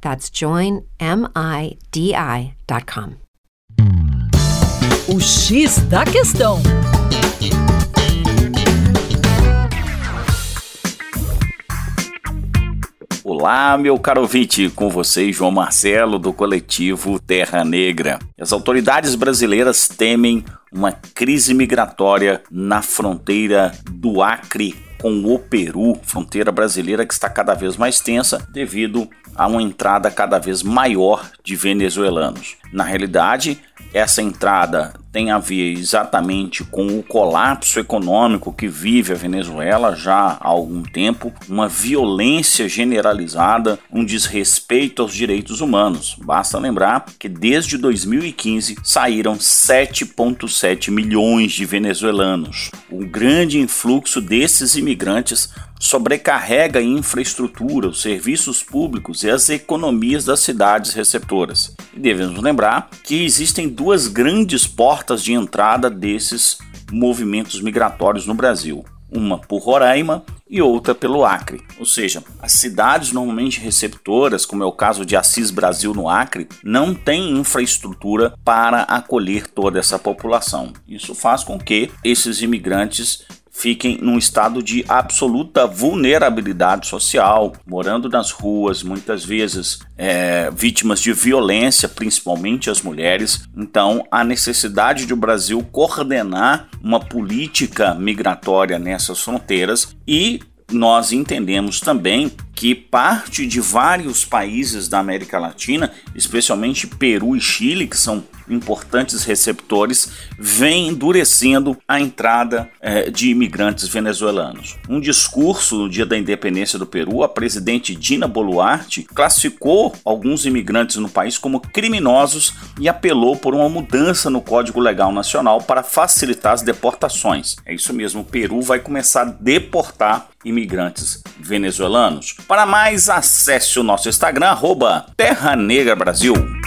That's joinmidi.com. O X da questão. Olá, meu caro ouvinte, com vocês, João Marcelo, do coletivo Terra Negra. As autoridades brasileiras temem uma crise migratória na fronteira do Acre com o Peru, fronteira brasileira que está cada vez mais tensa devido a uma entrada cada vez maior de venezuelanos. Na realidade, essa entrada tem a ver exatamente com o colapso econômico que vive a Venezuela já há algum tempo, uma violência generalizada, um desrespeito aos direitos humanos. Basta lembrar que desde 2015 saíram 7,7 milhões de venezuelanos. O grande influxo desses imigrantes sobrecarrega a infraestrutura, os serviços públicos e as economias das cidades receptoras. E devemos lembrar que existem duas grandes portas de entrada desses movimentos migratórios no Brasil. Uma por Roraima e outra pelo Acre. Ou seja, as cidades normalmente receptoras, como é o caso de Assis Brasil no Acre, não têm infraestrutura para acolher toda essa população. Isso faz com que esses imigrantes fiquem num estado de absoluta vulnerabilidade social, morando nas ruas, muitas vezes é, vítimas de violência, principalmente as mulheres. Então, a necessidade de o Brasil coordenar uma política migratória nessas fronteiras e nós entendemos também que parte de vários países da América Latina, especialmente Peru e Chile, que são importantes receptores, vem endurecendo a entrada eh, de imigrantes venezuelanos. Um discurso no dia da independência do Peru, a presidente Dina Boluarte classificou alguns imigrantes no país como criminosos e apelou por uma mudança no Código Legal Nacional para facilitar as deportações. É isso mesmo, o Peru vai começar a deportar imigrantes venezuelanos. Para mais, acesse o nosso Instagram, arroba Terra Negra Brasil.